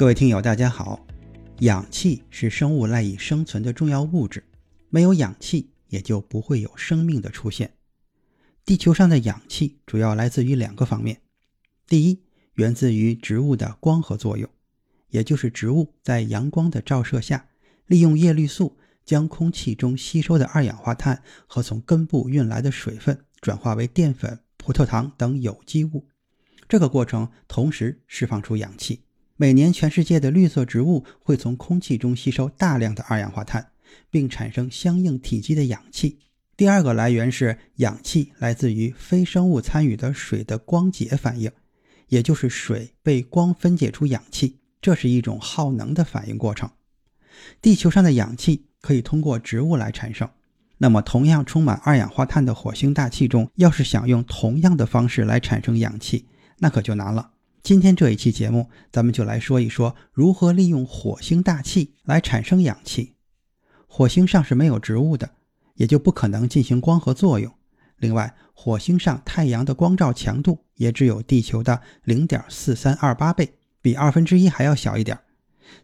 各位听友，大家好。氧气是生物赖以生存的重要物质，没有氧气，也就不会有生命的出现。地球上的氧气主要来自于两个方面：第一，源自于植物的光合作用，也就是植物在阳光的照射下，利用叶绿素将空气中吸收的二氧化碳和从根部运来的水分转化为淀粉、葡萄糖等有机物。这个过程同时释放出氧气。每年，全世界的绿色植物会从空气中吸收大量的二氧化碳，并产生相应体积的氧气。第二个来源是氧气来自于非生物参与的水的光解反应，也就是水被光分解出氧气，这是一种耗能的反应过程。地球上的氧气可以通过植物来产生，那么同样充满二氧化碳的火星大气中，要是想用同样的方式来产生氧气，那可就难了。今天这一期节目，咱们就来说一说如何利用火星大气来产生氧气。火星上是没有植物的，也就不可能进行光合作用。另外，火星上太阳的光照强度也只有地球的零点四三二八倍，比二分之一还要小一点。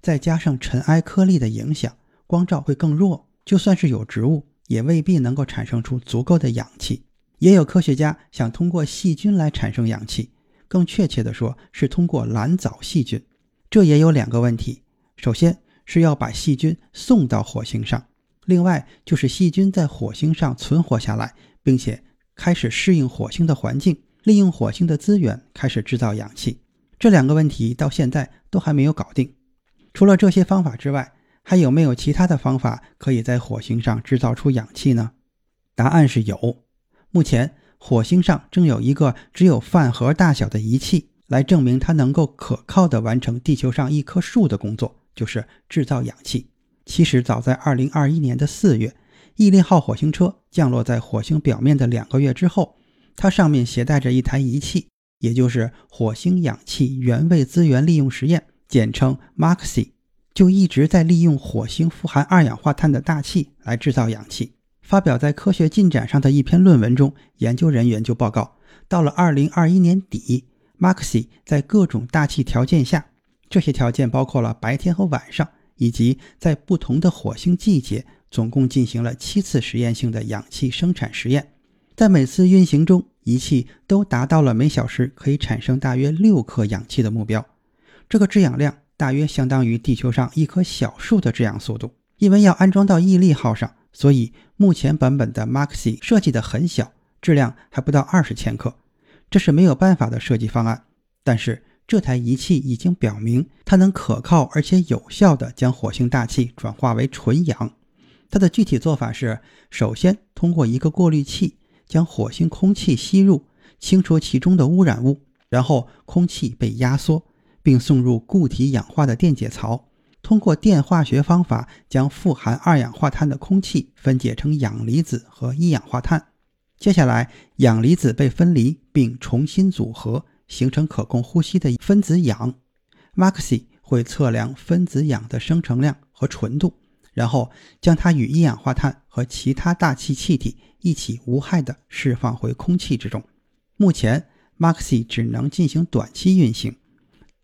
再加上尘埃颗粒的影响，光照会更弱。就算是有植物，也未必能够产生出足够的氧气。也有科学家想通过细菌来产生氧气。更确切地说，是通过蓝藻细菌。这也有两个问题：首先是要把细菌送到火星上；另外就是细菌在火星上存活下来，并且开始适应火星的环境，利用火星的资源开始制造氧气。这两个问题到现在都还没有搞定。除了这些方法之外，还有没有其他的方法可以在火星上制造出氧气呢？答案是有。目前。火星上正有一个只有饭盒大小的仪器，来证明它能够可靠地完成地球上一棵树的工作，就是制造氧气。其实早在2021年的4月，毅力号火星车降落在火星表面的两个月之后，它上面携带着一台仪器，也就是火星氧气原位资源利用实验，简称 MAXI，就一直在利用火星富含二氧化碳的大气来制造氧气。发表在《科学进展》上的一篇论文中，研究人员就报告，到了2021年底，Maxi 在各种大气条件下，这些条件包括了白天和晚上，以及在不同的火星季节，总共进行了七次实验性的氧气生产实验。在每次运行中，仪器都达到了每小时可以产生大约六克氧气的目标。这个制氧量大约相当于地球上一棵小树的制氧速度。因为要安装到毅力号上。所以，目前版本的 Maxi 设计的很小，质量还不到二十千克，这是没有办法的设计方案。但是，这台仪器已经表明，它能可靠而且有效地将火星大气转化为纯氧。它的具体做法是：首先通过一个过滤器将火星空气吸入，清除其中的污染物，然后空气被压缩，并送入固体氧化的电解槽。通过电化学方法将富含二氧化碳的空气分解成氧离子和一氧化碳。接下来，氧离子被分离并重新组合，形成可供呼吸的分子氧。Maxi 会测量分子氧的生成量和纯度，然后将它与一氧化碳和其他大气气体一起无害地释放回空气之中。目前，Maxi 只能进行短期运行。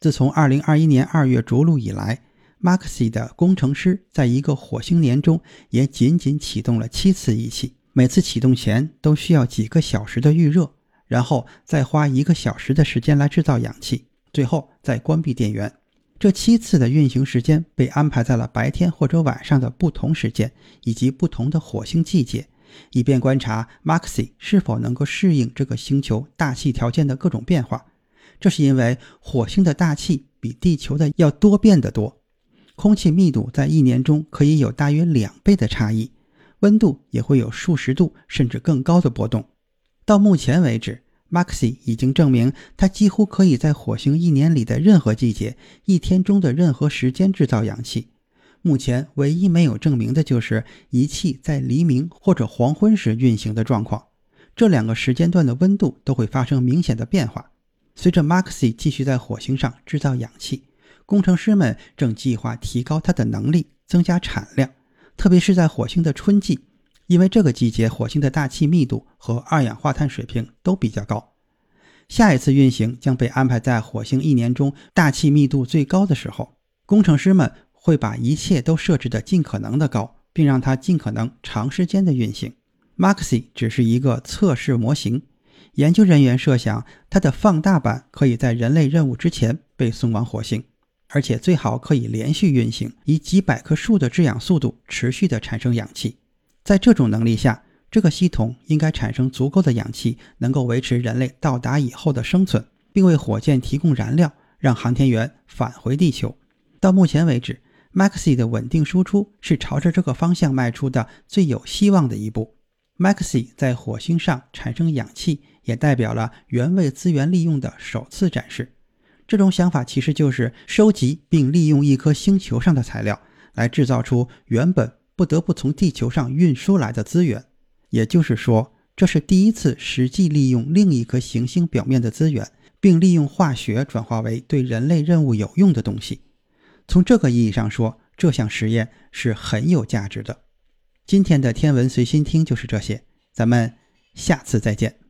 自从2021年2月着陆以来，Maxi 的工程师在一个火星年中也仅仅启动了七次仪器，每次启动前都需要几个小时的预热，然后再花一个小时的时间来制造氧气，最后再关闭电源。这七次的运行时间被安排在了白天或者晚上的不同时间以及不同的火星季节，以便观察 Maxi 是否能够适应这个星球大气条件的各种变化。这是因为火星的大气比地球的要多变得多。空气密度在一年中可以有大约两倍的差异，温度也会有数十度甚至更高的波动。到目前为止 Maxi 已经证明，它几乎可以在火星一年里的任何季节、一天中的任何时间制造氧气。目前唯一没有证明的就是仪器在黎明或者黄昏时运行的状况。这两个时间段的温度都会发生明显的变化。随着 Maxi 继续在火星上制造氧气，工程师们正计划提高它的能力，增加产量，特别是在火星的春季。因为这个季节火星的大气密度和二氧化碳水平都比较高，下一次运行将被安排在火星一年中大气密度最高的时候。工程师们会把一切都设置的尽可能的高，并让它尽可能长时间的运行。Maxi 只是一个测试模型，研究人员设想它的放大版可以在人类任务之前被送往火星，而且最好可以连续运行，以几百棵树的制氧速度持续的产生氧气。在这种能力下，这个系统应该产生足够的氧气，能够维持人类到达以后的生存，并为火箭提供燃料，让航天员返回地球。到目前为止，Maxi 的稳定输出是朝着这个方向迈出的最有希望的一步。Maxi 在火星上产生氧气，也代表了原位资源利用的首次展示。这种想法其实就是收集并利用一颗星球上的材料，来制造出原本。不得不从地球上运输来的资源，也就是说，这是第一次实际利用另一颗行星表面的资源，并利用化学转化为对人类任务有用的东西。从这个意义上说，这项实验是很有价值的。今天的天文随心听就是这些，咱们下次再见。